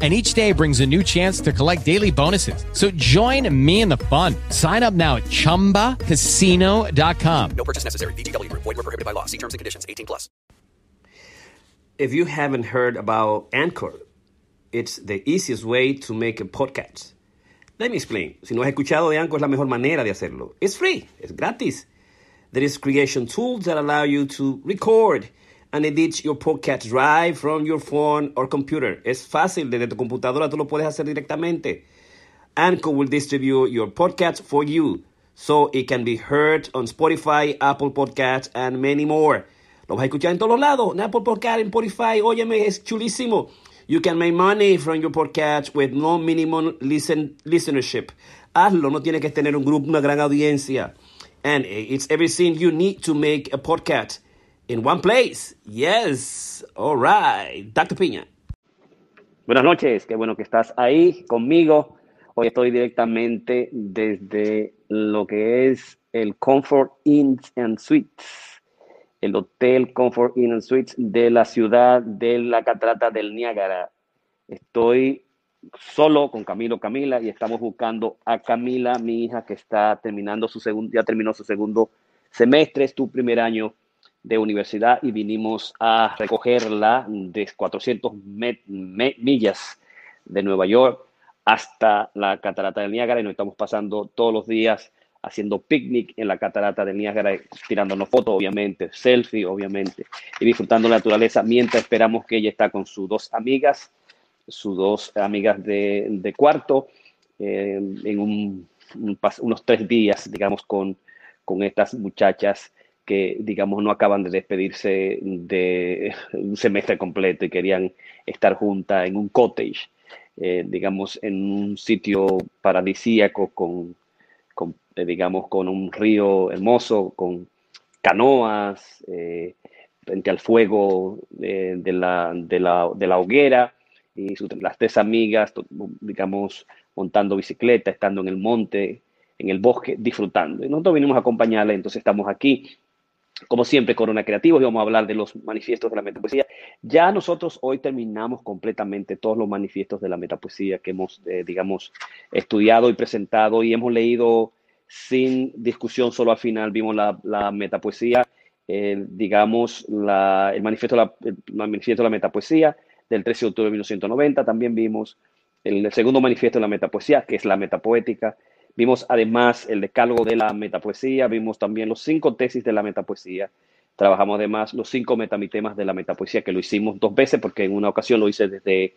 and each day brings a new chance to collect daily bonuses. So join me in the fun. Sign up now at ChumbaCasino.com. No purchase necessary. VGW. Void were prohibited by law. See terms and conditions. 18 plus. If you haven't heard about Anchor, it's the easiest way to make a podcast. Let me explain. Si no has escuchado de Anchor, es la mejor manera de hacerlo. It's free. It's gratis. There is creation tools that allow you to record and edit your podcast right from your phone or computer. Es fácil, desde tu computadora tú lo puedes hacer directamente. Anchor will distribute your podcast for you so it can be heard on Spotify, Apple Podcasts, and many more. Lo vas a escuchar en todos lados, en Apple Podcast, en Spotify, óyeme, es chulísimo. You can make money from your podcast with no minimum listen, listenership. Hazlo, no tienes que tener un grupo, una gran audiencia. And it's everything you need to make a podcast in one place. Yes. All right. Dr. Piña. Buenas noches. Qué bueno que estás ahí conmigo. Hoy estoy directamente desde lo que es el Comfort Inn and Suites, el Hotel Comfort Inn and Suites de la ciudad de la Catarata del Niágara. Estoy solo con Camilo Camila y estamos buscando a Camila, mi hija, que está terminando su segundo, ya terminó su segundo semestre, es tu primer año de universidad y vinimos a recogerla de 400 millas de Nueva York hasta la catarata del Niágara y nos estamos pasando todos los días haciendo picnic en la catarata del Niágara, tirándonos fotos, obviamente, selfie, obviamente, y disfrutando la naturaleza mientras esperamos que ella está con sus dos amigas, sus dos amigas de, cuarto, eh, en unos tres días, digamos, con, con estas muchachas que, digamos, no acaban de despedirse de un semestre completo y querían estar juntas en un cottage, eh, digamos, en un sitio paradisíaco con, eh, digamos, con un río hermoso, con canoas, eh, frente al fuego de, la, de, la, de, la, hoguera, y las tres amigas, digamos, montando bicicleta, estando en el monte, en el bosque, disfrutando. Y nosotros vinimos a acompañarla, entonces estamos aquí como siempre, Corona Creativos, y vamos a hablar de los manifiestos de la metapoesía. Ya nosotros hoy terminamos completamente todos los manifiestos de la metapoesía que hemos, eh, digamos, estudiado y presentado y hemos leído sin discusión, solo al final vimos la, la metapoesía, digamos, el, manifiesto la, el manifiesto de la metapoesía del 13 de octubre de 1990. También vimos el segundo manifiesto de la metapoesía, que es la metapoética Vimos además el decálogo de la metapoesía, vimos también los cinco tesis de la metapoesía. Trabajamos además los cinco metamitemas de la metapoesía, que lo hicimos dos veces, porque en una ocasión lo hice desde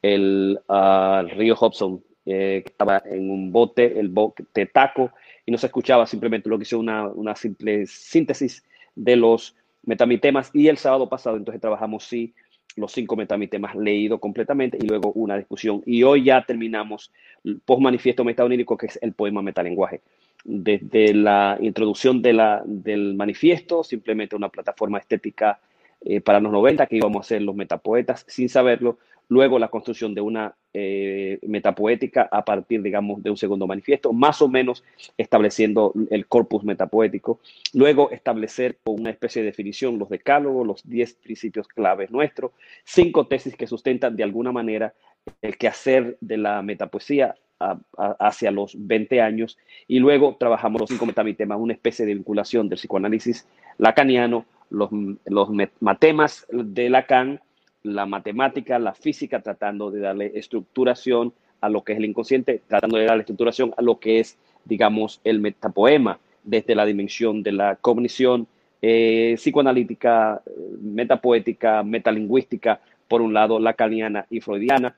el ah, río Hobson, eh, que estaba en un bote, el bote taco, y no se escuchaba, simplemente lo que hizo una, una simple síntesis de los metamitemas. Y el sábado pasado, entonces trabajamos sí los cinco metamitemas leído completamente y luego una discusión. Y hoy ya terminamos el post-manifiesto metaonírico, que es el poema metalenguaje. Desde la introducción de la, del manifiesto, simplemente una plataforma estética eh, para los 90 que íbamos a ser los metapoetas sin saberlo, luego la construcción de una eh, metapoética a partir, digamos, de un segundo manifiesto, más o menos estableciendo el corpus metapoético, luego establecer con una especie de definición los decálogos, los 10 principios claves nuestros, cinco tesis que sustentan de alguna manera el quehacer de la metapoesía hacia los 20 años. Y luego trabajamos los cinco metamitemas, una especie de vinculación del psicoanálisis lacaniano, los, los matemas de Lacan, la matemática, la física, tratando de darle estructuración a lo que es el inconsciente, tratando de darle estructuración a lo que es, digamos, el metapoema desde la dimensión de la cognición eh, psicoanalítica, metapoética, metalingüística, por un lado lacaniana y freudiana,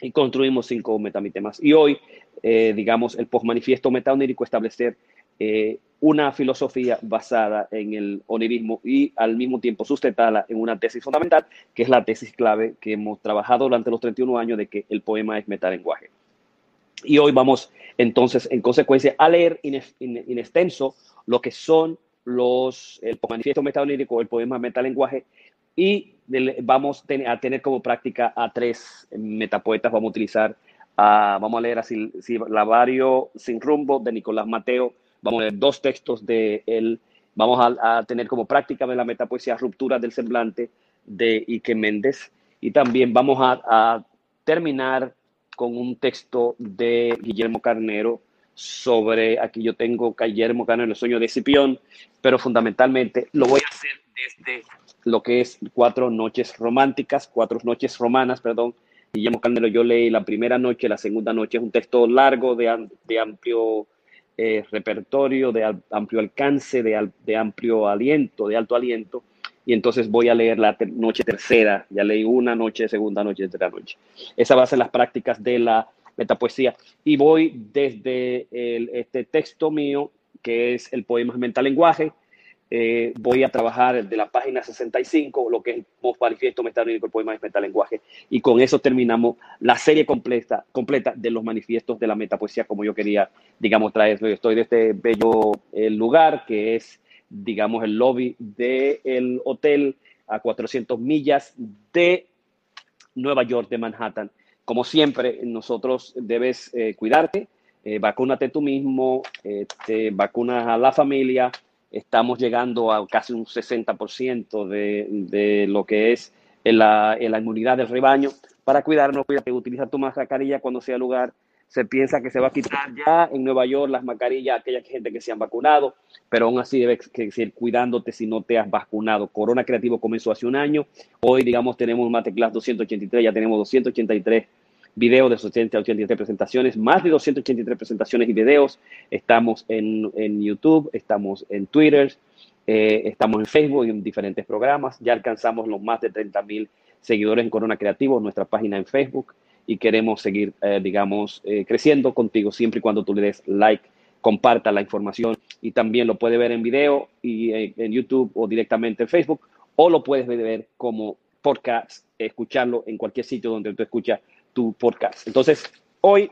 y construimos cinco metamitemas. Y hoy, eh, digamos, el postmanifiesto metaonírico establecer eh, una filosofía basada en el onirismo y al mismo tiempo sustentada en una tesis fundamental, que es la tesis clave que hemos trabajado durante los 31 años de que el poema es metalenguaje. Y hoy vamos entonces, en consecuencia, a leer en extenso lo que son los, el manifiesto metaonírico, el poema metalenguaje, y vamos a tener como práctica a tres metapoetas. Vamos a utilizar, vamos a leer así, si, Lavario sin rumbo de Nicolás Mateo. Vamos a leer dos textos de él. Vamos a, tener como práctica de la metapoesía Ruptura del Semblante de Ike Méndez. Y también vamos a, terminar con un texto de Guillermo Carnero sobre, aquí yo tengo Guillermo Carnero, el sueño de Cipión, pero fundamentalmente lo voy a hacer desde lo que es Cuatro Noches Románticas, Cuatro Noches Romanas, perdón. Guillermo Carnero, yo leí la primera noche, la segunda noche, es un texto largo, de, de amplio eh, repertorio, de amplio alcance, de, amplio aliento, de alto aliento y entonces voy a leer la noche tercera. Ya leí una noche, segunda noche, tercera noche. Esa va a ser las prácticas de la metapoesía. Y voy desde este texto mío, que es el poema mental lenguaje. Eh, voy a trabajar de la página 65, lo que es el manifiesto metalónico, el poema mental lenguaje. Y con eso terminamos la serie completa, completa de los manifiestos de la metapoesía, como yo quería, digamos, traerlo. Estoy de este bello eh, lugar que es digamos, el lobby del hotel a 400 millas de Nueva York, de Manhattan. Como siempre, nosotros debes eh, cuidarte, vacúnate tú mismo, te vacunas a la familia. Estamos llegando a casi un 60% de, de lo que es la, la inmunidad del rebaño. Para cuidarnos, cuídate, utiliza tu mascarilla cuando sea lugar se piensa que se va a quitar ya en Nueva York las mascarillas a aquella gente que se han vacunado, pero aún así debes seguir cuidándote si no te has vacunado. Corona Creativo comenzó hace un año, hoy digamos tenemos Mateclass 283, ya tenemos 283 videos de 283 presentaciones, más de 283 presentaciones y videos. Estamos en, en YouTube, estamos en Twitter, eh, estamos en Facebook y en diferentes programas. Ya alcanzamos los más de 30 mil seguidores en Corona Creativo, nuestra página en Facebook y queremos seguir, eh, digamos, eh, creciendo contigo siempre y cuando tú le des like, comparta la información y también lo puedes ver en video y eh, en YouTube o directamente en Facebook o lo puedes ver como podcast, escucharlo en cualquier sitio donde tú escuchas tu podcast. Entonces, hoy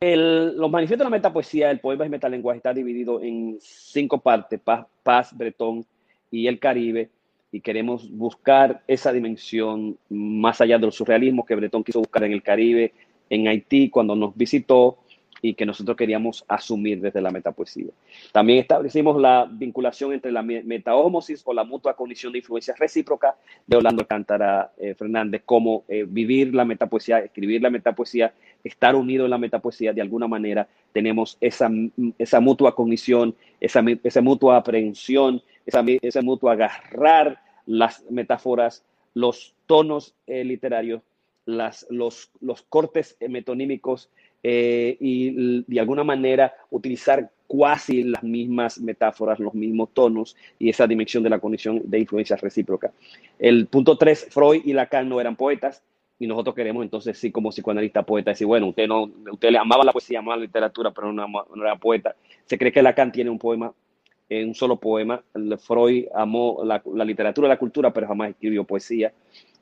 el, los manifiestos de la metapoesía, el poema y metalenguaje está dividido en cinco partes, paz, paz, bretón y el Caribe y queremos buscar esa dimensión más allá del surrealismo que Bretón quiso buscar en el Caribe, en Haití, cuando nos visitó y que nosotros queríamos asumir desde la metapoesía. También establecimos la vinculación entre la metahomosis o la mutua condición de influencia recíproca de Orlando Cántara eh, Fernández, cómo eh, vivir la metapoesía, escribir la metapoesía, estar unido en la metapoesía, de alguna manera tenemos esa, esa mutua cognición, esa, esa mutua aprehensión, esa, ese mutuo agarrar las metáforas, los tonos eh, literarios, las, los, los cortes metonímicos eh, y de alguna manera utilizar cuasi las mismas metáforas, los mismos tonos y esa dimensión de la condición de influencia recíproca. El punto tres, Freud y Lacan no eran poetas y nosotros queremos entonces sí como psicoanalista poeta decir, bueno, usted no, usted le amaba la poesía, amaba la literatura, pero no, no era poeta. Se cree que Lacan tiene un poema en un solo poema. Freud amó la, literatura y la cultura, pero jamás escribió poesía.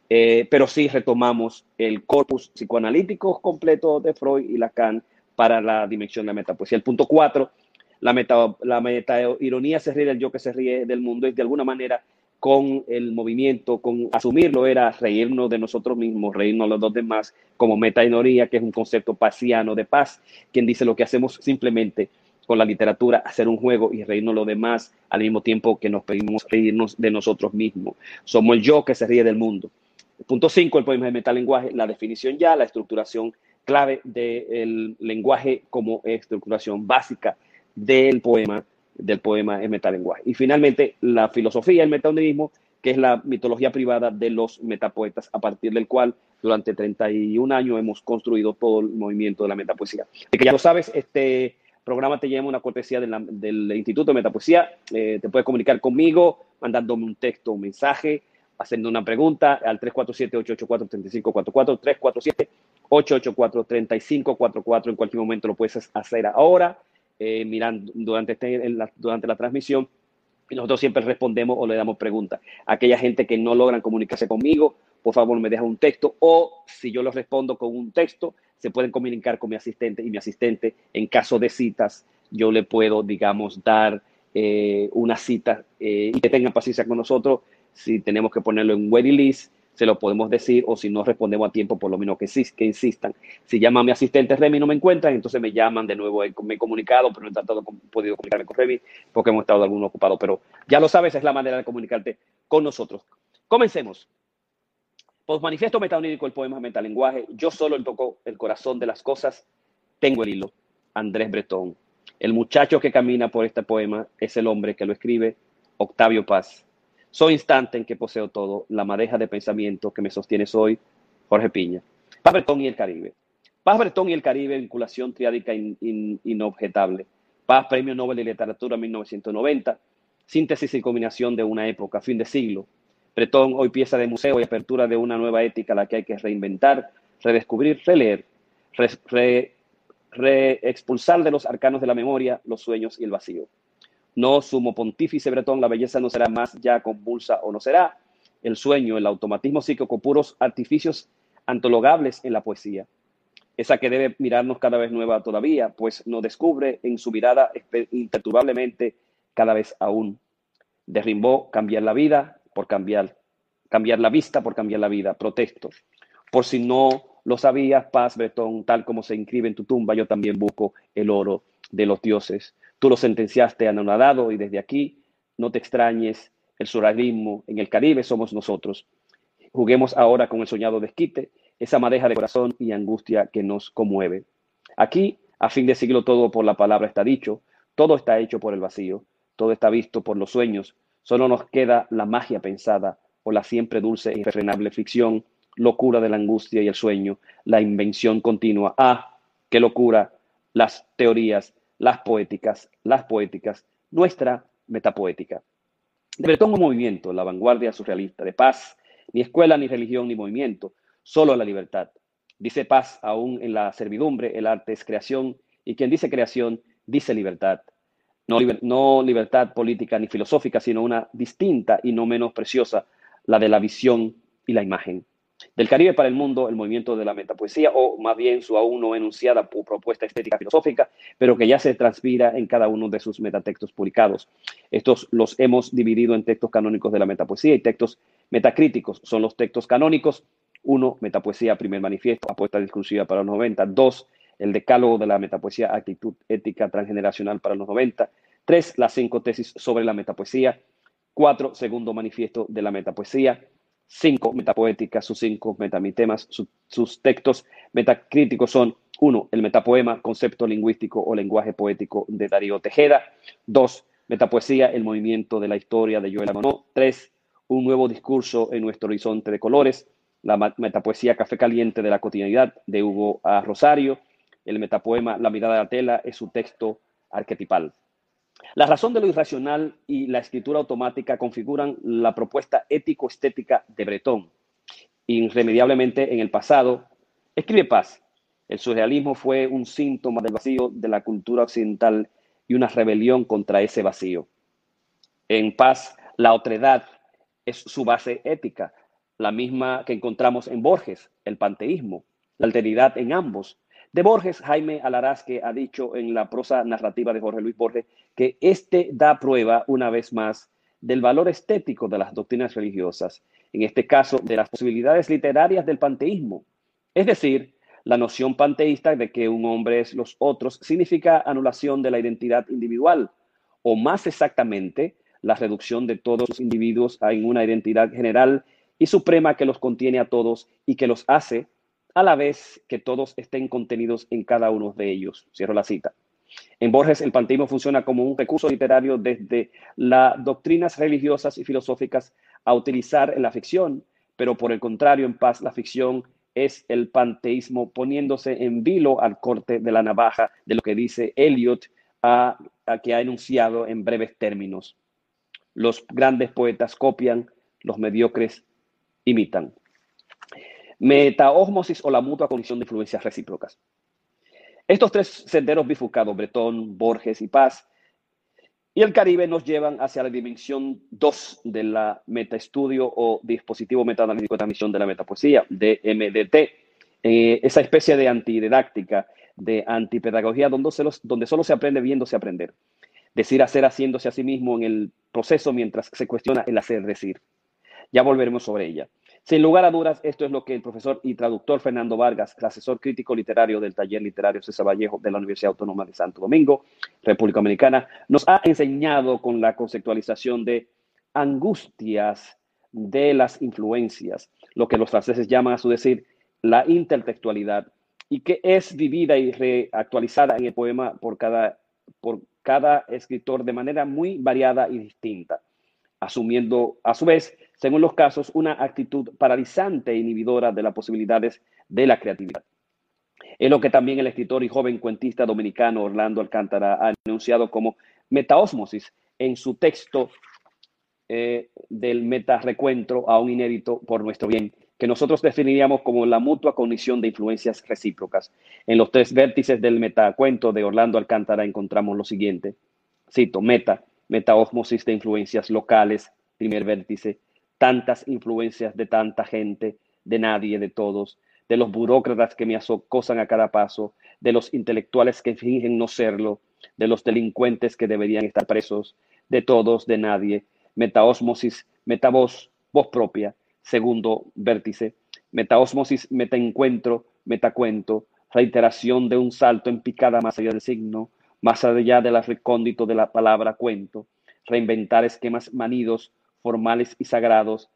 Eh, pero sí retomamos el corpus psicoanalítico completo de Freud y Lacan para la dimensión de la metapoesía. El punto cuatro, la meta, la meta ironía se ríe del yo que se ríe del mundo y de alguna manera con el movimiento, con asumirlo era reírnos de nosotros mismos, reírnos los demás, como meta ironía, que es un concepto pasiano de paz, quien dice lo que hacemos simplemente con la literatura, hacer un juego y reírnos lo demás al mismo tiempo que nos pedimos reírnos de nosotros mismos. Somos el yo que se ríe del mundo. Punto 5, el poema de metalenguaje, la definición ya, la estructuración clave del lenguaje como estructuración básica del poema, del poema en metalenguaje. Y finalmente, la filosofía, el metaonismo, que es la mitología privada de los metapoetas, a partir del cual durante 31 años hemos construido todo el movimiento de la metapoesía. De que ya lo sabes, este programa te lleva una cortesía del Instituto de Metapoesía. Eh, te puedes comunicar conmigo mandándome un texto, un mensaje, haciendo una pregunta al 347-884-3544, 347-884-3544. En cualquier momento lo puedes hacer ahora, eh, mirando durante, este, la, durante la transmisión. Y nosotros siempre respondemos o le damos preguntas. Aquella gente que no logran comunicarse conmigo, por favor me deja un texto o si yo lo respondo con un texto, se pueden comunicar con mi asistente y mi asistente en caso de citas yo le puedo, digamos, dar eh, una cita eh, y que tengan paciencia con nosotros. Si tenemos que ponerlo en waiting list, se lo podemos decir, o si no respondemos a tiempo, por lo menos que, insistan. Si llaman a mi asistente Remy y no me encuentran, entonces me llaman de nuevo, me he comunicado, pero no he podido comunicarme con Remy porque hemos estado algunos ocupados. Pero ya lo sabes, es la manera de comunicarte con nosotros. Comencemos. manifiesto metaonírico, el poema metalenguaje. Yo solo toco el corazón de las cosas, tengo el hilo. Andrés Bretón. El muchacho que camina por este poema es el hombre que lo escribe, Octavio Paz. Soy instante en que poseo todo, la madeja de pensamiento que me sostiene soy, Jorge Piña. Paz Bretón y el Caribe. Paz Bretón y el Caribe, vinculación triádica inobjetable. Paz, Premio Nobel de Literatura 1990, síntesis y combinación de una época, fin de siglo. Bretón, hoy pieza de museo y apertura de una nueva ética a la que hay que reinventar, redescubrir, releer, reexpulsar de los arcanos de la memoria los sueños y el vacío. No sumo pontífice bretón, la belleza no será más ya convulsa o no será. El sueño, el automatismo psíquico, puros artificios antologables en la poesía. Esa que debe mirarnos cada vez nueva todavía, pues nos descubre en su mirada imperturbablemente cada vez aún. Derrimbó cambiar la vida por cambiar, cambiar la vista por cambiar la vida. Protesto. Por si no lo sabías, paz, Bretón, tal como se inscribe en tu tumba, yo también busco el oro de los dioses. Tú lo sentenciaste anonadado y desde aquí no te extrañes el surrealismo en el Caribe somos nosotros. Juguemos ahora con el soñado desquite, esa madeja de corazón y angustia que nos conmueve. Aquí, a fin de siglo, todo por la palabra está dicho, todo está hecho por el vacío, todo está visto por los sueños, solo nos queda la magia pensada o la siempre dulce e irrefrenable ficción, locura de la angustia y el sueño, la invención continua. Ah, qué locura, las teorías, las poéticas, las poéticas, nuestra metapoética. De Bretón un movimiento, la vanguardia surrealista, de paz, ni escuela, ni religión, ni movimiento, solo la libertad. Dice paz aún en la servidumbre, el arte es creación, y quien dice creación, dice libertad. No, no libertad política ni filosófica, sino una distinta y no menos preciosa, la de la visión y la imagen. Del Caribe para el mundo, el movimiento de la metapoesía, o más bien su aún no enunciada propuesta estética filosófica, pero que ya se transpira en cada uno de sus metatextos publicados. Estos los hemos dividido en textos canónicos de la metapoesía y textos metacríticos. Son los textos canónicos. Uno, metapoesía, primer manifiesto, apuesta discursiva para los 90. Dos, el decálogo de la metapoesía, actitud ética transgeneracional para los 90. Tres, las cinco tesis sobre la metapoesía. Cuatro, segundo manifiesto de la metapoesía cinco metapoéticas, sus cinco metamitemas, sus textos metacríticos son, uno, el metapoema, concepto lingüístico o lenguaje poético de Darío Tejeda. Dos, metapoesía, el movimiento de la historia de Joel Monod. Tres, un nuevo discurso en nuestro horizonte de colores. La metapoesía Café Caliente de la cotidianidad de Hugo A. Rosario. El metapoema La mirada de la tela es su texto arquetipal. La razón de lo irracional y la escritura automática configuran la propuesta ético-estética de Breton. Irremediablemente en el pasado, escribe Paz. El surrealismo fue un síntoma del vacío de la cultura occidental y una rebelión contra ese vacío. En Paz, la otredad es su base ética, la misma que encontramos en Borges, el panteísmo, la alteridad en ambos, de Borges, Jaime Alarasque ha dicho en la prosa narrativa de Jorge Luis Borges que este da prueba, una vez más, del valor estético de las doctrinas religiosas, en este caso de las posibilidades literarias del panteísmo. Es decir, la noción panteísta de que un hombre es los otros significa anulación de la identidad individual, o más exactamente, la reducción de todos los individuos a una identidad general y suprema que los contiene a todos y que los hace a la vez que todos estén contenidos en cada uno de ellos. Cierro la cita. En Borges, el panteísmo funciona como un recurso literario desde las doctrinas religiosas y filosóficas a utilizar en la ficción, pero por el contrario, en Paz, la ficción es el panteísmo poniéndose en vilo al corte de la navaja de lo que dice Eliot, a, a que ha enunciado en breves términos. Los grandes poetas copian, los mediocres imitan. Metaosmosis o la mutua condición de influencias recíprocas. Estos tres senderos bifurcados, Bretón, Borges y Paz, y el Caribe nos llevan hacia la dimensión 2 de la metaestudio o dispositivo metaanalítico de transmisión de la metapoesía, DMDT, eh, esa especie de antididáctica, de antipedagogía, donde solo se aprende viéndose aprender. Decir hacer haciéndose a sí mismo en el proceso mientras se cuestiona el hacer decir. Ya volveremos sobre ella. Sin lugar a dudas, esto es lo que el profesor y traductor Fernando Vargas, asesor crítico literario del taller literario César Vallejo de la Universidad Autónoma de Santo Domingo, República Dominicana, nos ha enseñado con la conceptualización de angustias de las influencias, lo que los franceses llaman a su decir la intertextualidad, y que es vivida y reactualizada en el poema por cada, por cada escritor de manera muy variada y distinta, asumiendo a su vez, según los casos, una actitud paralizante e inhibidora de las posibilidades de la creatividad. Es lo que también el escritor y joven cuentista dominicano Orlando Alcántara ha anunciado como metaosmosis en su texto eh, del meta-recuentro, aún inédito por nuestro bien, que nosotros definiríamos como la mutua cognición de influencias recíprocas. En los tres vértices del metacuento de Orlando Alcántara encontramos lo siguiente. Cito, meta, metaosmosis de influencias locales, primer vértice, tantas influencias de tanta gente, de nadie, de todos, de los burócratas que me acosan a cada paso, de los intelectuales que fingen no serlo, de los delincuentes que deberían estar presos, de todos, de nadie, metaosmosis, metavoz, voz propia, segundo vértice, metaosmosis, metaencuentro, metacuento, reiteración de un salto en picada más allá del signo, más allá del recóndito de la palabra cuento, reinventar esquemas manidos, formales y sagrados,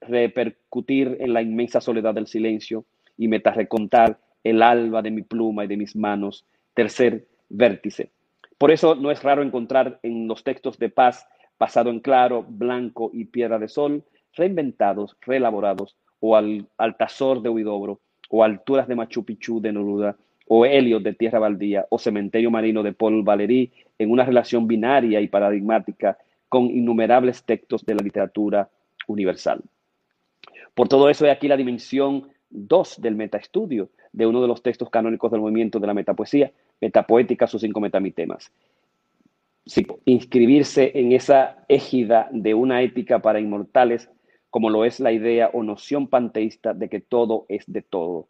repercutir en la inmensa soledad del silencio y metarecontar el alba de mi pluma y de mis manos, tercer vértice. Por eso no es raro encontrar en los textos de paz, pasado en claro, blanco y piedra de sol, reinventados, reelaborados, o al Altazor de Huidobro, o Alturas de Machu Picchu de Noruda, o Helios de Tierra Baldía, o Cementerio Marino de Paul Valéry, en una relación binaria y paradigmática con innumerables textos de la literatura universal. Por todo eso, hay aquí la dimensión 2 del metaestudio de uno de los textos canónicos del movimiento de la metapoesía, Metapoética, sus cinco metamitemas. inscribirse en esa égida de una ética para inmortales como lo es la idea o noción panteísta de que todo es de todo.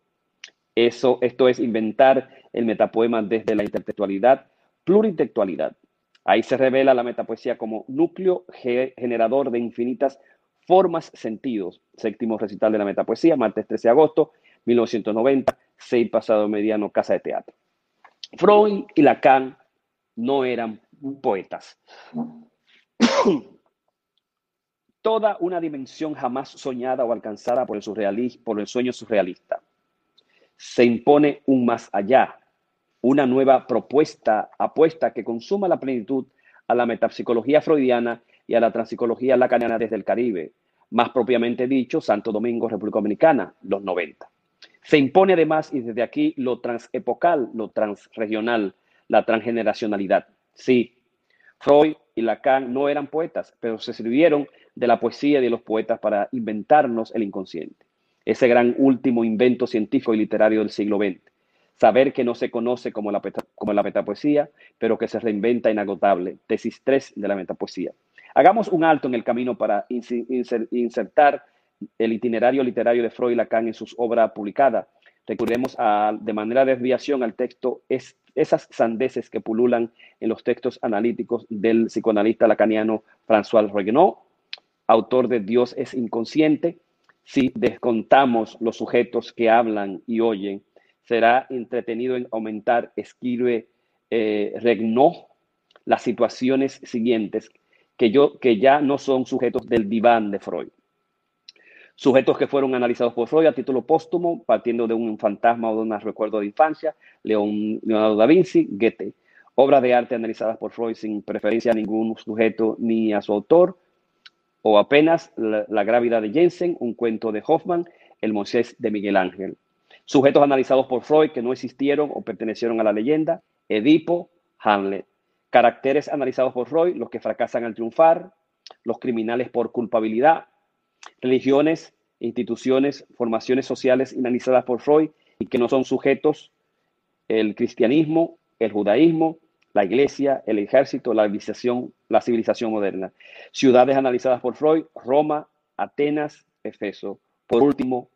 Eso, esto es inventar el metapoema desde la intertextualidad, pluritextualidad. Ahí se revela la metapoesía como núcleo generador de infinitas formas, sentidos. Séptimo recital de la metapoesía, martes 13 de agosto, 1990, seis pasado mediano, Casa de Teatro. Freud y Lacan no eran poetas toda una dimensión jamás soñada o alcanzada por el, por el sueño surrealista. Se impone un más allá, una nueva propuesta, apuesta que consuma la plenitud a la metapsicología freudiana y a la transpsicología lacaniana desde el Caribe, más propiamente dicho, Santo Domingo, República Dominicana, los 90. Se impone además, y desde aquí, lo transepocal, lo transregional, la transgeneracionalidad. Sí, Freud y Lacan no eran poetas, pero se sirvieron de la poesía de los poetas para inventarnos el inconsciente. Ese gran último invento científico y literario del siglo XX. Saber que no se conoce como la, como la metapoesía, pero que se reinventa inagotable. Tesis 3 de la metapoesía. Hagamos un alto en el camino para insertar el itinerario literario de Freud y Lacan en sus obras publicadas. Recurremos a, de manera de desviación al texto es, esas sandeces que pululan en los textos analíticos del psicoanalista lacaniano François Reguenot, autor de Dios es inconsciente, si descontamos los sujetos que hablan y oyen, será entretenido en aumentar, escribe eh, Regnó, las situaciones siguientes que, yo, que ya no son sujetos del diván de Freud. Sujetos que fueron analizados por Freud a título póstumo, partiendo de un fantasma o de un recuerdo de infancia, Leonardo da Vinci, Goethe. Obras de arte analizadas por Freud sin preferencia a ningún sujeto ni a su autor, o apenas la, grávida de Jensen, un cuento de Hoffman, el Moisés de Miguel Ángel. Sujetos analizados por Freud que no existieron o pertenecieron a la leyenda, Edipo, Hamlet. Caracteres analizados por Freud, los que fracasan al triunfar, los criminales por culpabilidad, religiones, instituciones, formaciones sociales analizadas por Freud y que no son sujetos, el cristianismo, el judaísmo, la iglesia, el ejército, la civilización, la civilización moderna. Ciudades analizadas por Freud, Roma, Atenas, Efeso. Por último,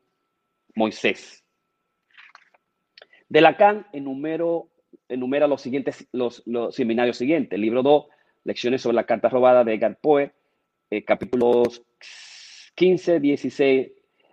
Moisés. De Lacan enumero, enumera los siguientes, los, seminarios siguientes. Libro 2, Lecciones sobre la carta robada de Edgar Poe, eh, capítulos 15, 16,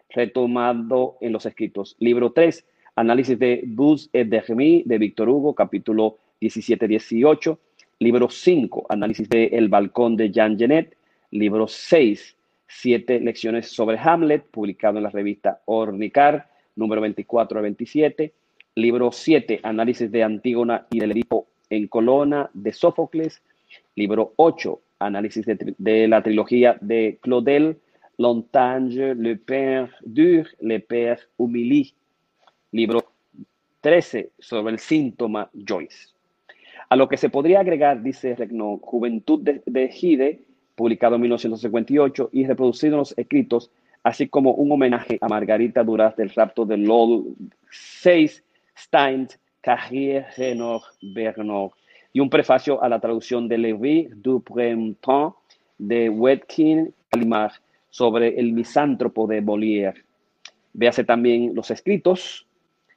retomado en los escritos. Libro 3, Análisis de Bus et de de Víctor Hugo, capítulo 17, 18. Libro 5, Análisis de El Balcón de Jean Genet. Libro 6, Siete lecciones sobre Hamlet, publicado en la revista Ornicar, número 24 a 27. Libro 7, Análisis de Antígona y del Edipo en Colona de Sófocles. Libro 8, Análisis de, la trilogía de Claudel, Lontange, Le Père Dur, Le Père Humilí. Libro 13, sobre el síntoma Joyce. A lo que se podría agregar, dice Regno, Juventud de, de Gide, publicado en 1958 y reproducido en los escritos, así como un homenaje a Margarita Duras del rapto de Lord 6, Stein, Carrier, Renor, Bernard, y un prefacio a la traducción de Lévi du Printemps de Wetkin Kalimar sobre el misántropo de Molière. Véase también los escritos.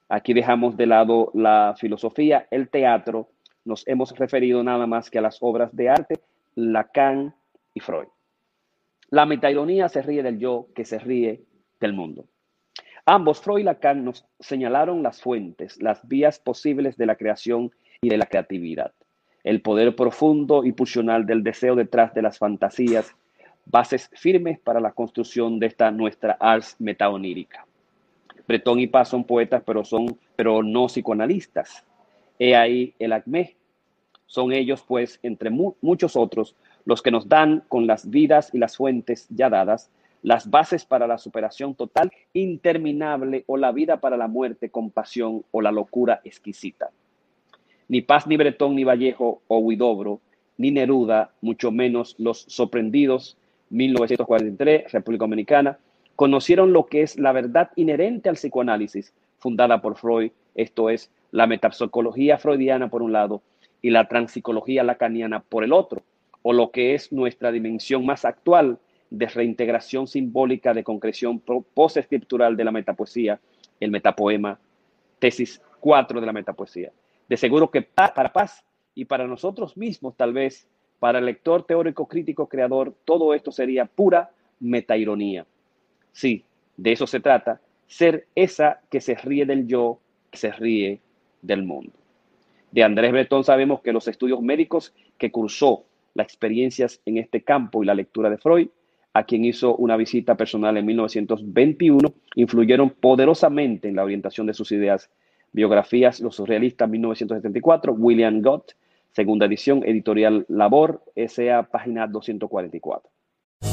Aquí dejamos de lado la filosofía, el teatro. Nos hemos referido nada más que a las obras de arte, Lacan, y Freud. La metaironía se ríe del yo que se ríe del mundo. Ambos, Freud y Lacan, nos señalaron las fuentes, las vías posibles de la creación y de la creatividad, el poder profundo y pulsional del deseo detrás de las fantasías, bases firmes para la construcción de esta nuestra ars metaonírica. Breton y Paz son poetas, pero, son, pero no psicoanalistas. He ahí el acme. Son ellos, pues, entre muchos otros, los que nos dan con las vidas y las fuentes ya dadas, las bases para la superación total, interminable o la vida para la muerte, compasión o la locura exquisita. Ni Paz, ni Bretón, ni Vallejo o Huidobro, ni Neruda, mucho menos los sorprendidos 1943, República Dominicana, conocieron lo que es la verdad inherente al psicoanálisis, fundada por Freud, esto es, la metapsicología freudiana por un lado y la transpsicología lacaniana por el otro, o lo que es nuestra dimensión más actual de reintegración simbólica de concreción posescriptural de la metapoesía, el metapoema, tesis 4 de la metapoesía. De seguro que para Paz y para nosotros mismos, tal vez, para el lector teórico, crítico, creador, todo esto sería pura metaironía. Sí, de eso se trata, ser esa que se ríe del yo, que se ríe del mundo. De Andrés Bretón sabemos que los estudios médicos que cursó las experiencias en este campo y la lectura de Freud, a quien hizo una visita personal en 1921, influyeron poderosamente en la orientación de sus ideas. Biografías, Los Surrealistas, 1974, William Gott, segunda edición, editorial Labor, SA, página 244.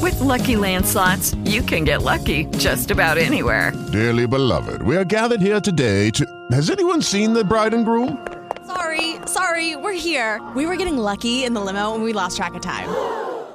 With lucky landslots, you can get lucky just about anywhere. Dearly beloved, we are gathered here today to. Has anyone seen the bride and groom? Sorry, sorry, we're here. We were getting lucky in the limo and we lost track of time.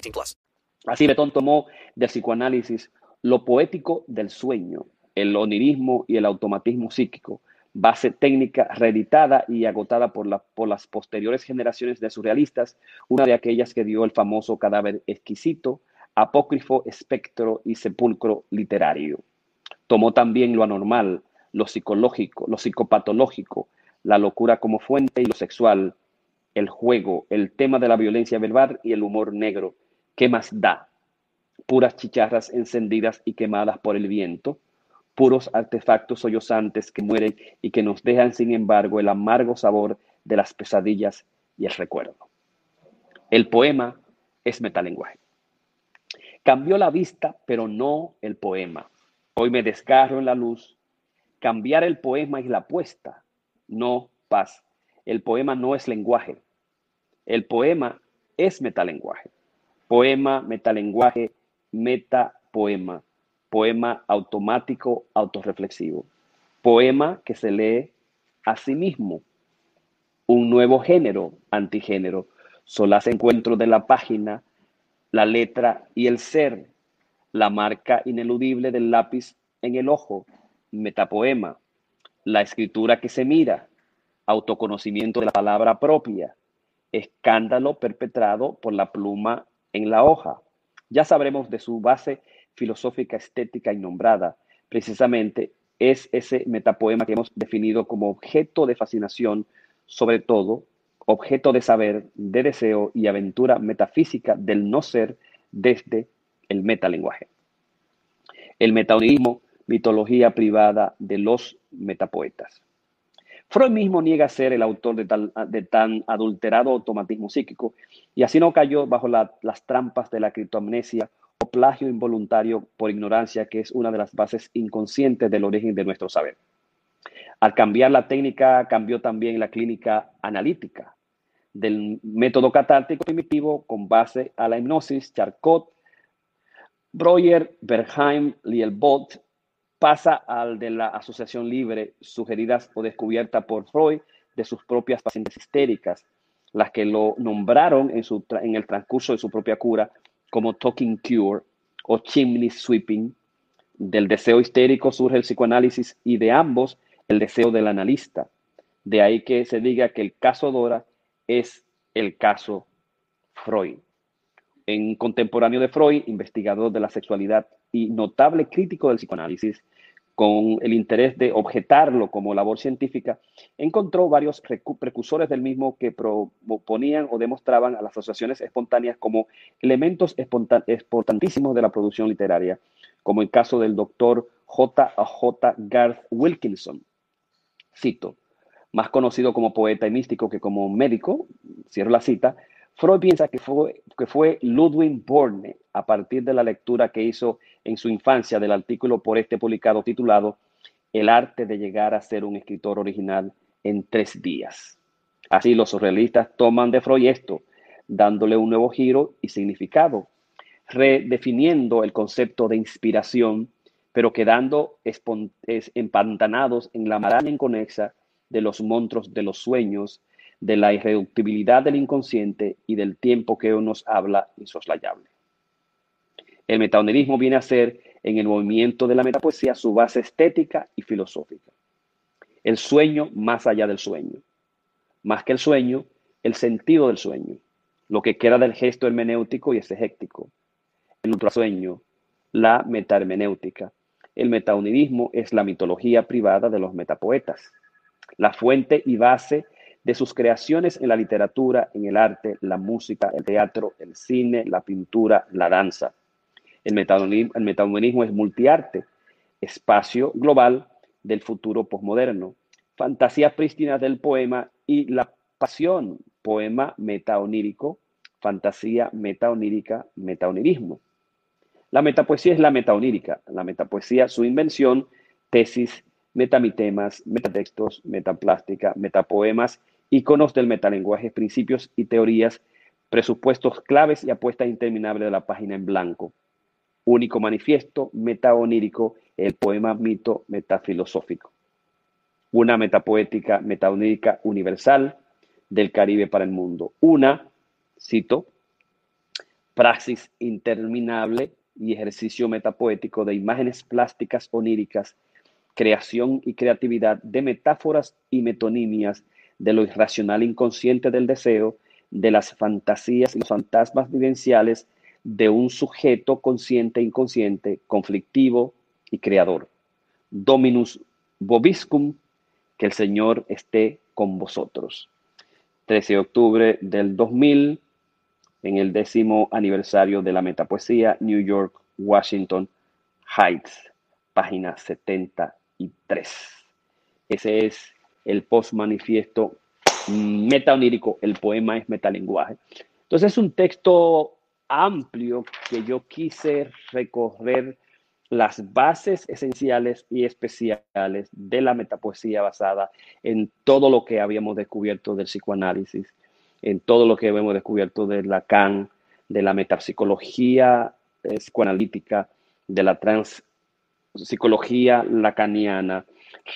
18 plus. Así Betón tomó del psicoanálisis lo poético del sueño, el onirismo y el automatismo psíquico, base técnica reeditada y agotada por, por las posteriores generaciones de surrealistas, una de aquellas que dio el famoso cadáver exquisito, apócrifo, espectro y sepulcro literario. Tomó también lo anormal, lo psicológico, lo psicopatológico, la locura como fuente y lo sexual, el juego, el tema de la violencia verbal y el humor negro. ¿Qué más da? Puras chicharras encendidas y quemadas por el viento, puros artefactos sollozantes que mueren y que nos dejan, sin embargo, el amargo sabor de las pesadillas y el recuerdo. El poema es metalenguaje. Cambió la vista, pero no el poema. Hoy me desgarro en la luz. Cambiar el poema es la apuesta, no paz. El poema no es lenguaje. El poema es metalenguaje. Poema, metalenguaje, metapoema. Poema automático, autorreflexivo. Poema que se lee a sí mismo. Un nuevo género, antigénero. Solaz encuentro de la página, la letra y el ser. La marca ineludible del lápiz en el ojo. Metapoema. La escritura que se mira. Autoconocimiento de la palabra propia. Escándalo perpetrado por la pluma en la hoja. Ya sabremos de su base filosófica estética innombrada. Precisamente es ese metapoema que hemos definido como objeto de fascinación, sobre todo objeto de saber, de deseo y aventura metafísica del no ser desde el metalenguaje. El metaonismo, mitología privada de los metapoetas. Freud mismo niega ser el autor de, tal, de tan adulterado automatismo psíquico y así no cayó bajo la, las trampas de la criptoamnesia o plagio involuntario por ignorancia, que es una de las bases inconscientes del origen de nuestro saber. Al cambiar la técnica, cambió también la clínica analítica del método catártico primitivo con base a la hipnosis, Charcot, Breuer, Berheim, Lielbot, pasa al de la asociación libre sugeridas o descubierta por Freud de sus propias pacientes histéricas, las que lo nombraron en, su, en el transcurso de su propia cura como talking cure o chimney sweeping. Del deseo histérico surge el psicoanálisis y de ambos el deseo del analista. De ahí que se diga que el caso Dora es el caso Freud. En contemporáneo de Freud, investigador de la sexualidad y notable crítico del psicoanálisis, con el interés de objetarlo como labor científica, encontró varios precursores del mismo que proponían o demostraban a las asociaciones espontáneas como elementos importantísimos de la producción literaria, como el caso del doctor J. J. Garth Wilkinson. Cito, más conocido como poeta y místico que como médico, cierro la cita, Freud piensa que fue, que fue Ludwig Borne, a partir de la lectura que hizo en su infancia del artículo por este publicado titulado El arte de llegar a ser un escritor original en tres días. Así los surrealistas toman de Freud esto, dándole un nuevo giro y significado, redefiniendo el concepto de inspiración, pero quedando empantanados en la maraña inconexa de los monstruos de los sueños de la irreductibilidad del inconsciente y del tiempo que hoy nos habla insoslayable. El metaonerismo viene a ser, en el movimiento de la metapoesía, su base estética y filosófica. El sueño más allá del sueño. Más que el sueño, el sentido del sueño. Lo que queda del gesto hermenéutico y exegético. El ultrasueño, la metahermenéutica. El metaonerismo es la mitología privada de los metapoetas. La fuente y base de sus creaciones en la literatura, en el arte, la música, el teatro, el cine, la pintura, la danza. El metahumanismo, el es multiarte, espacio global del futuro posmoderno, fantasías prístinas del poema y la pasión, poema metaonírico, fantasía metaonírica, metaonirismo. La metapoesía es la metaonírica, la metapoesía, su invención, tesis, metamitemas, metatextos, metaplástica, metapoemas iconos del metalenguaje, principios y teorías, presupuestos claves y apuestas interminables de la página en blanco. Único manifiesto metaonírico, el poema mito metafilosófico. Una metapoética metaonírica universal del Caribe para el mundo. Una, cito, praxis interminable y ejercicio metapoético de imágenes plásticas oníricas, creación y creatividad de metáforas y metonimias de lo irracional inconsciente del deseo, de las fantasías y los fantasmas vivenciales de un sujeto consciente inconsciente, conflictivo y creador. Dominus Bobiscum, que el Señor esté con vosotros. 13 de octubre del 2000, en el décimo aniversario de la metapoesía, New York, Washington Heights, página 73. Ese es el post-manifiesto metaonírico, el poema es metalenguaje. Entonces es un texto amplio que yo quise recorrer las bases esenciales y especiales de la metapoesía basada en todo lo que habíamos descubierto del psicoanálisis, en todo lo que hemos descubierto de Lacan, de la metapsicología eh, psicoanalítica, de la transpsicología lacaniana,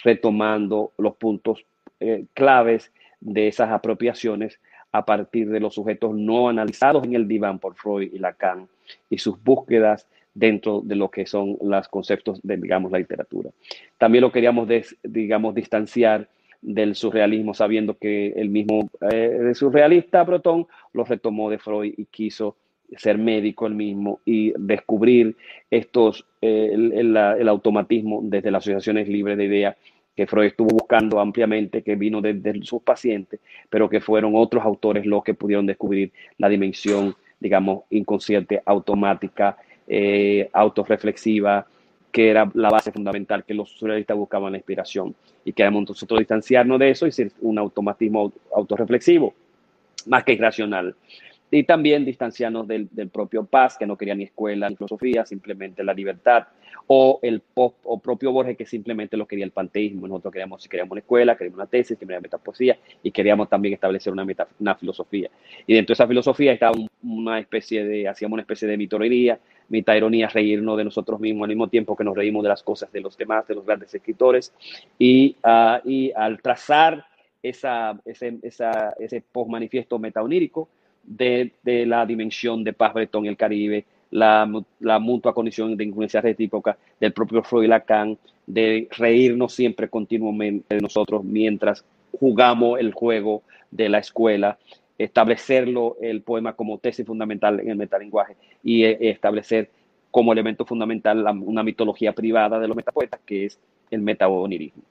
retomando los puntos eh, claves de esas apropiaciones a partir de los sujetos no analizados en el diván por Freud y Lacan y sus búsquedas dentro de lo que son los conceptos de, digamos, la literatura. También lo queríamos, digamos, distanciar del surrealismo, sabiendo que el mismo eh, surrealista Proton lo retomó de Freud y quiso ser médico el mismo y descubrir estos, eh, el, el, automatismo desde las asociaciones libres de ideas que Freud estuvo buscando ampliamente, que vino desde sus pacientes, pero que fueron otros autores los que pudieron descubrir la dimensión, digamos, inconsciente, automática, eh, autorreflexiva, que era la base fundamental que los surrealistas buscaban la inspiración. Y queremos nosotros distanciarnos de eso y ser un automatismo autorreflexivo, más que irracional. Y también distanciarnos del, del propio Paz, que no quería ni escuela ni filosofía, simplemente la libertad o el pop, o propio Borges que simplemente lo quería el panteísmo. Nosotros queríamos, queríamos una escuela, queríamos una tesis, queríamos metapoesía y queríamos también establecer una, meta, una filosofía. Y dentro de esa filosofía estaba una especie de, hacíamos una especie de mitonería, mitad ironía, reírnos de nosotros mismos al mismo tiempo que nos reímos de las cosas de los demás, de los grandes escritores. Y, uh, y al trazar esa, ese, esa, ese post-manifiesto metaonírico de, la dimensión de paz bretón y el Caribe, la, mutua condición de influencia recíproca del propio Freud Lacan, de reírnos siempre continuamente de nosotros mientras jugamos el juego de la escuela, establecerlo el poema como tesis fundamental en el metalenguaje y eh, establecer como elemento fundamental una mitología privada de los metapoetas que es el metaonirismo.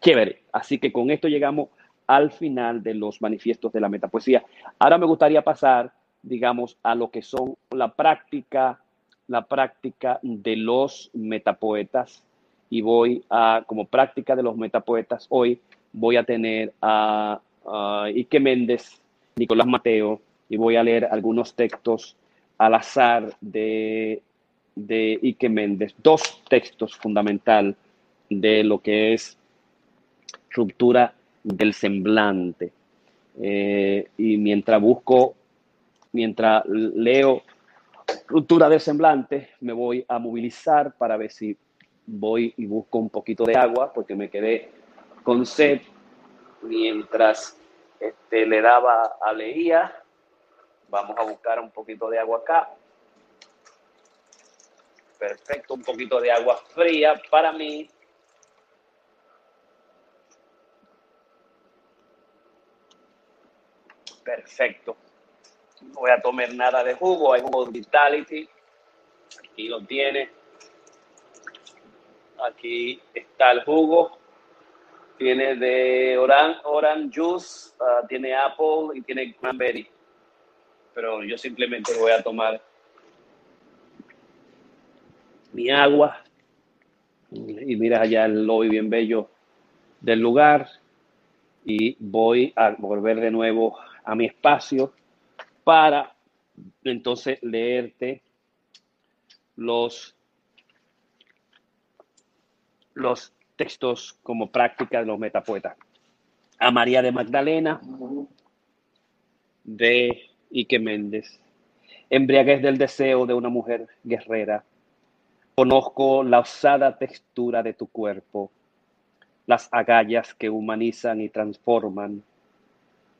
Chévere, así que con esto llegamos al final de los manifiestos de la metapoesía. Ahora me gustaría pasar digamos, a lo que son la práctica, la práctica de los metapoetas. Y voy a, como práctica de los metapoetas, hoy voy a tener a, a Ike Méndez, Nicolás Mateo, y voy a leer algunos textos al azar de, de Ike Méndez, dos textos fundamental de lo que es ruptura del semblante. Eh, y mientras busco mientras leo ruptura del semblante, me voy a movilizar para ver si voy y busco un poquito de agua, porque me quedé con sed mientras este, le daba a leía. Vamos a buscar un poquito de agua acá. Perfecto, un poquito de agua fría para mí. Perfecto. No voy a tomar nada de jugo, hay jugo Vitality. Aquí lo tiene. Aquí está el jugo. Tiene de orange, orange juice, uh, tiene apple y tiene cranberry. Pero yo simplemente voy a tomar mi agua. Y mira allá el lobby bien bello del lugar. Y voy a volver de nuevo a mi espacio para entonces leerte los, los textos como práctica de los metapoetas. A María de Magdalena, de Ike Méndez. Embriaguez del deseo de una mujer guerrera. Conozco la osada textura de tu cuerpo, las agallas que humanizan y transforman,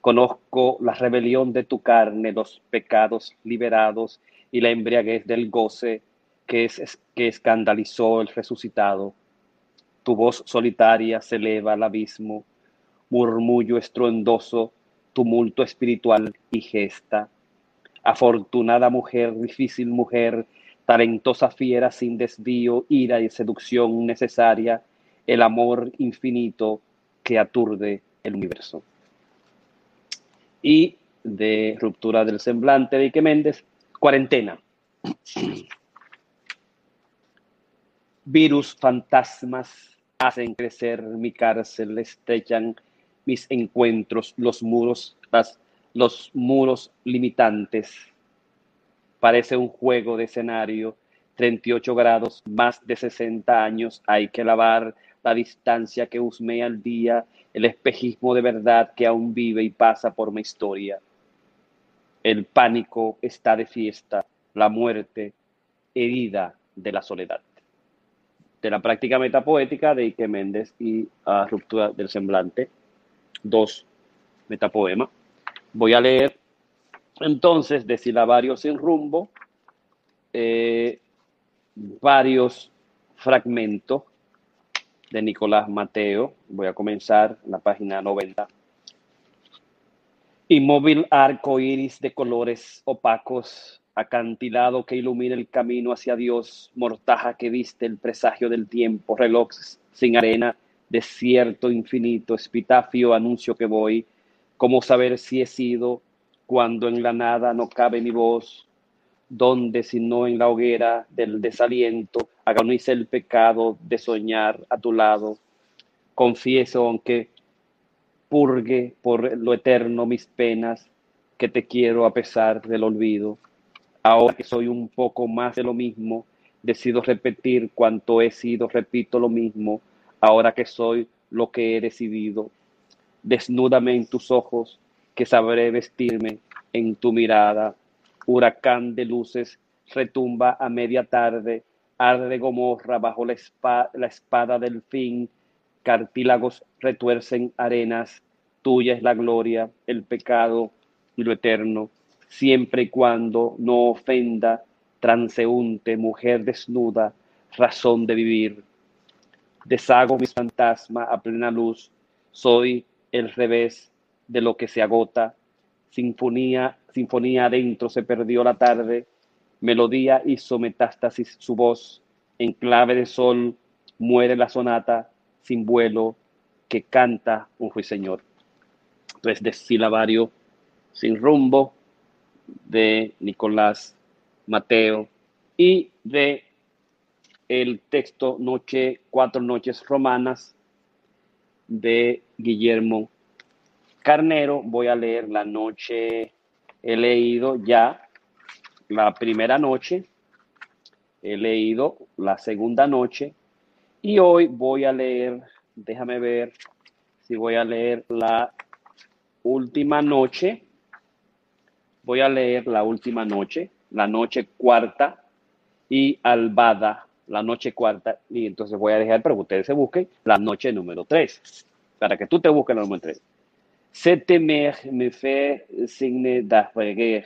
Conozco la rebelión de tu carne, los pecados liberados y la embriaguez del goce que, es, que escandalizó el resucitado. Tu voz solitaria se eleva al abismo, murmullo estruendoso, tumulto espiritual y gesta. Afortunada mujer, difícil mujer, talentosa fiera sin desvío, ira y seducción necesaria, el amor infinito que aturde el universo y de ruptura del semblante de Ike Méndez, cuarentena. Virus, fantasmas hacen crecer mi cárcel, estrechan mis encuentros, los muros, las, los muros limitantes. Parece un juego de escenario, 38 grados, más de 60 años, hay que lavar la distancia que husmea el día, el espejismo de verdad que aún vive y pasa por mi historia. El pánico está de fiesta, la muerte herida de la soledad. De la práctica metapoética de Ike Méndez y a Ruptura del Semblante, dos metapoemas. Voy a leer entonces de Silabario sin rumbo eh, varios fragmentos de Nicolás Mateo. Voy a comenzar en la página 90. Inmóvil arco iris de colores opacos, acantilado que ilumina el camino hacia Dios, mortaja que viste el presagio del tiempo, reloj sin arena, desierto infinito, espitafio, anuncio que voy, cómo saber si he sido cuando en la nada no cabe mi voz, donde sino en la hoguera del desaliento agoniza el pecado de soñar a tu lado. Confieso, aunque purgue por lo eterno mis penas, que te quiero a pesar del olvido. Ahora que soy un poco más de lo mismo, decido repetir cuanto he sido, repito lo mismo, ahora que soy lo que he decidido. Desnúdame en tus ojos, que sabré vestirme en tu mirada. Huracán de luces retumba a media tarde, arde Gomorra bajo la espada, la espada del fin, cartílagos retuercen arenas, tuya es la gloria, el pecado y lo eterno, siempre y cuando no ofenda, transeúnte, mujer desnuda, razón de vivir. Deshago mis fantasmas a plena luz, soy el revés de lo que se agota, sinfonía, sinfonía adentro se perdió la tarde, melodía hizo metástasis su voz, en clave de sol muere la sonata sin vuelo que canta un ruiseñor. Entonces, de silabario sin rumbo de Nicolás Mateo y de el texto Noche, Cuatro Noches Romanas de Guillermo Carnero. Voy a leer la noche, he leído ya la primera noche, he leído la segunda noche y hoy voy a leer, déjame ver si voy a leer la última noche. Voy a leer la última noche, la noche cuarta y albada, la noche cuarta. Y entonces voy a dejar para que ustedes se busquen la noche número tres, para que tú te busques la número tres. Cette mer me fait signe d'arreguer.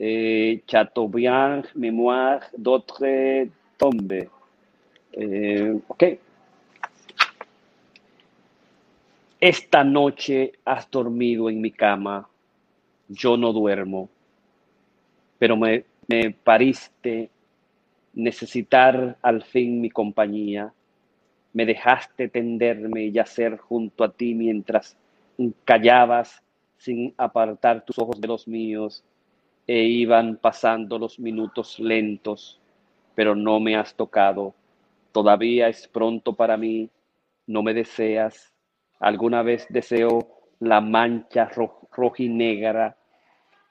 Eh, Chateaubriand, mémoire d'autres tombes. Eh, ok. Esta noche has dormido en mi cama, yo no duermo, pero me, me pariste necesitar al fin mi compañía. Me dejaste tenderme y yacer junto a ti mientras callabas sin apartar tus ojos de los míos e iban pasando los minutos lentos, pero no me has tocado. Todavía es pronto para mí, no me deseas. Alguna vez deseo la mancha rojinegra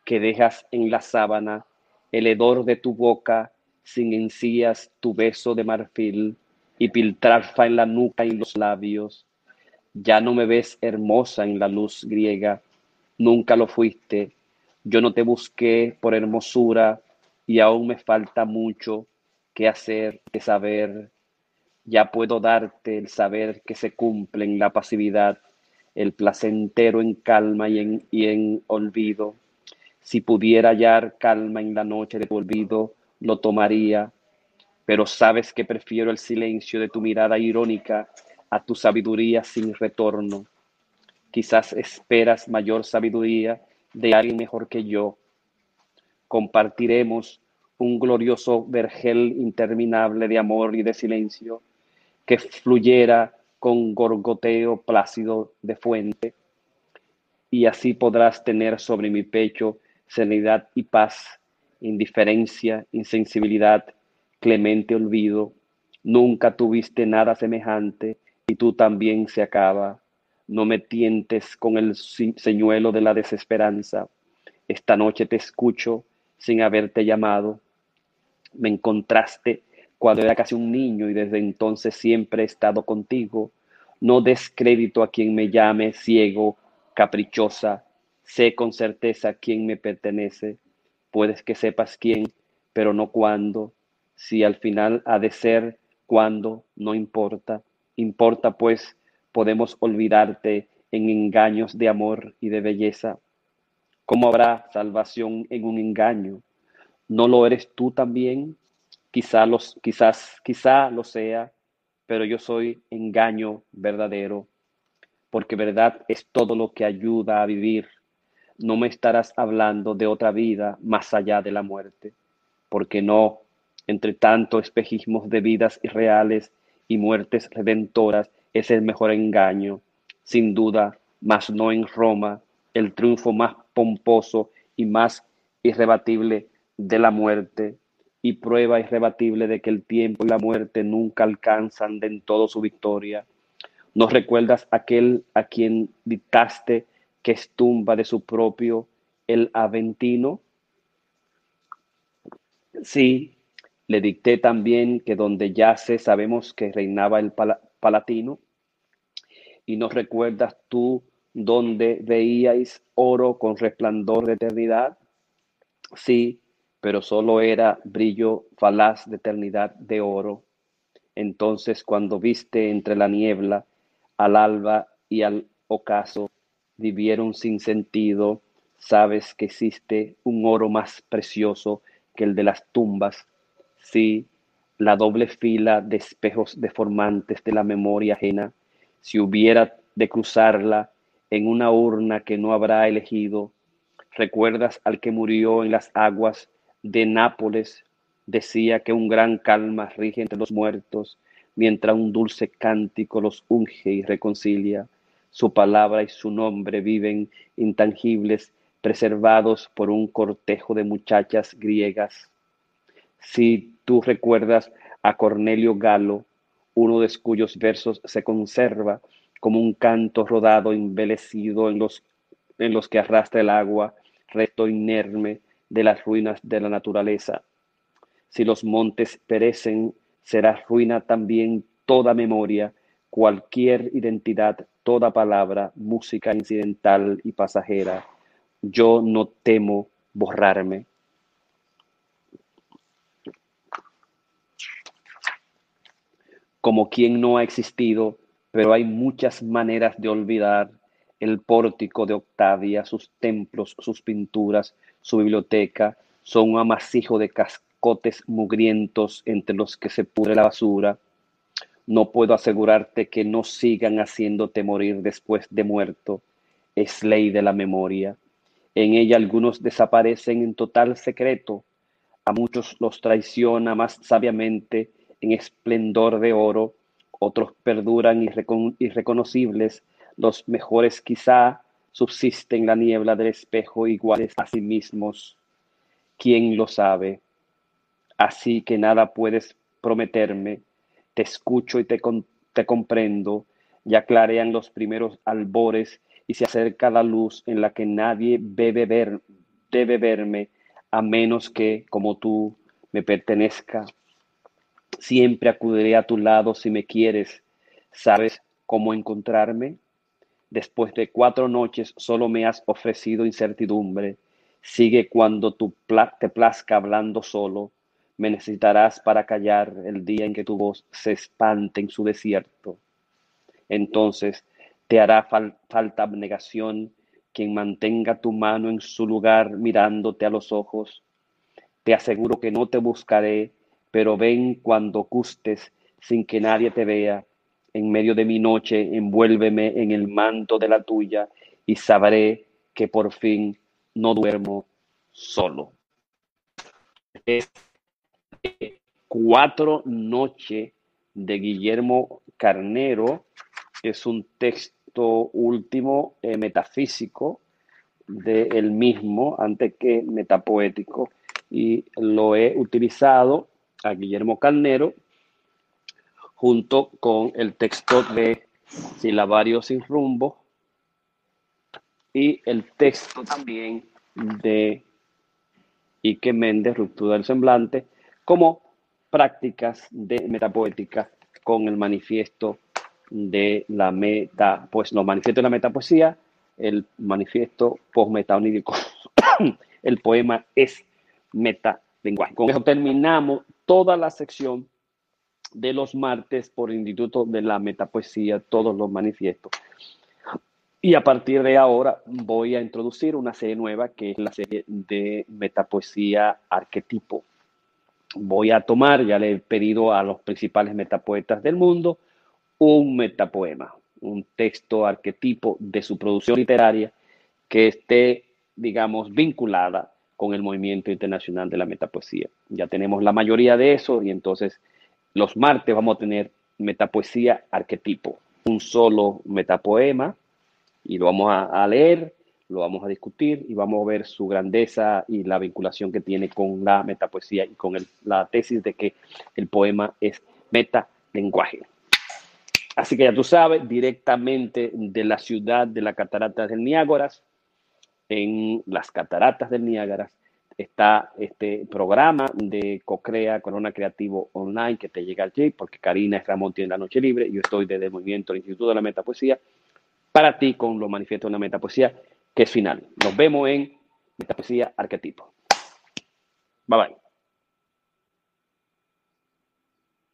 que dejas en la sábana, el hedor de tu boca sin encías, tu beso de marfil y piltrafa en la nuca y los labios. Ya no me ves hermosa en la luz griega, nunca lo fuiste. Yo no te busqué por hermosura y aún me falta mucho que hacer, que saber. Ya puedo darte el saber que se cumple en la pasividad, el placentero en calma y en, y en olvido. Si pudiera hallar calma en la noche de tu olvido, lo tomaría, pero sabes que prefiero el silencio de tu mirada irónica a tu sabiduría sin retorno. Quizás esperas mayor sabiduría de alguien mejor que yo. Compartiremos un glorioso vergel interminable de amor y de silencio que fluyera con gorgoteo plácido de fuente. Y así podrás tener sobre mi pecho serenidad y paz, indiferencia, insensibilidad, clemente olvido. Nunca tuviste nada semejante y tú también se acaba. No me tientes con el señuelo de la desesperanza. Esta noche te escucho sin haberte llamado. Me encontraste cuando era casi un niño y desde entonces siempre he estado contigo. No des crédito a quien me llame ciego, caprichosa. Sé con certeza quién me pertenece. Puedes que sepas quién, pero no cuándo. Si al final ha de ser cuándo, no importa. Importa pues, podemos olvidarte en engaños de amor y de belleza. ¿Cómo habrá salvación en un engaño? ¿No lo eres tú también? Quizá los, quizás, quizá lo sea, pero yo soy engaño verdadero, porque verdad es todo lo que ayuda a vivir. No me estarás hablando de otra vida más allá de la muerte, porque no, entre tanto espejismos de vidas irreales y muertes redentoras, es el mejor engaño, sin duda, mas no en Roma, el triunfo más pomposo y más irrebatible de la muerte y prueba irrebatible de que el tiempo y la muerte nunca alcanzan de en todo su victoria. ¿No recuerdas aquel a quien dictaste que es tumba de su propio el Aventino? Sí, le dicté también que donde yace sabemos que reinaba el Palatino. ¿Y no recuerdas tú donde veíais oro con resplandor de eternidad? Sí, pero solo era brillo falaz de eternidad de oro. Entonces cuando viste entre la niebla al alba y al ocaso vivieron sin sentido, sabes que existe un oro más precioso que el de las tumbas. Sí, la doble fila de espejos deformantes de la memoria ajena, si hubiera de cruzarla en una urna que no habrá elegido, recuerdas al que murió en las aguas de Nápoles decía que un gran calma rige entre los muertos, mientras un dulce cántico los unge y reconcilia. Su palabra y su nombre viven intangibles, preservados por un cortejo de muchachas griegas. Si tú recuerdas a Cornelio Galo, uno de cuyos versos se conserva como un canto rodado embelecido en los, en los que arrastra el agua, reto inerme, de las ruinas de la naturaleza. Si los montes perecen, será ruina también toda memoria, cualquier identidad, toda palabra, música incidental y pasajera. Yo no temo borrarme. Como quien no ha existido, pero hay muchas maneras de olvidar el pórtico de Octavia, sus templos, sus pinturas, su biblioteca, son un amasijo de cascotes mugrientos entre los que se pudre la basura. No puedo asegurarte que no sigan haciéndote morir después de muerto. Es ley de la memoria. En ella algunos desaparecen en total secreto, a muchos los traiciona más sabiamente en esplendor de oro, otros perduran irreconocibles, los mejores quizá subsisten en la niebla del espejo iguales a sí mismos. ¿Quién lo sabe? Así que nada puedes prometerme. Te escucho y te, te comprendo. Ya clarean los primeros albores y se acerca la luz en la que nadie debe, ver, debe verme a menos que, como tú, me pertenezca. Siempre acudiré a tu lado si me quieres. ¿Sabes cómo encontrarme? Después de cuatro noches solo me has ofrecido incertidumbre. Sigue cuando tu te plazca hablando solo. Me necesitarás para callar el día en que tu voz se espante en su desierto. Entonces te hará falta abnegación quien mantenga tu mano en su lugar mirándote a los ojos. Te aseguro que no te buscaré, pero ven cuando gustes sin que nadie te vea en medio de mi noche, envuélveme en el manto de la tuya y sabré que por fin no duermo solo. Cuatro Noches de Guillermo Carnero es un texto último eh, metafísico de él mismo, antes que metapoético, y lo he utilizado a Guillermo Carnero junto con el texto de Silabario sin rumbo y el texto también de Ike Méndez, Ruptura del Semblante, como prácticas de metapoética con el manifiesto de la meta, pues los manifiestos de la metapoesía, el manifiesto postmetaonírico, el poema es Con eso terminamos toda la sección de los martes por el Instituto de la Metapoesía, todos los manifiestos. Y a partir de ahora voy a introducir una serie nueva que es la serie de metapoesía arquetipo. Voy a tomar, ya le he pedido a los principales metapoetas del mundo, un metapoema, un texto arquetipo de su producción literaria que esté, digamos, vinculada con el movimiento internacional de la metapoesía. Ya tenemos la mayoría de eso y entonces los martes vamos a tener metapoesía arquetipo, un solo metapoema y lo vamos a, leer, lo vamos a discutir y vamos a ver su grandeza y la vinculación que tiene con la metapoesía y con la tesis de que el poema es metalenguaje. Así que ya tú sabes, directamente de la ciudad de las cataratas del Niágara, en las cataratas del Niágara, está este programa de Cocrea Corona Creativo Online que te llega allí, porque Karina es Ramón tiene la noche libre, yo estoy desde movimiento del Instituto de la Metapoesía, para ti con los manifiestos de una metapoesía que es final. Nos vemos en Metapoesía Arquetipo. Bye bye.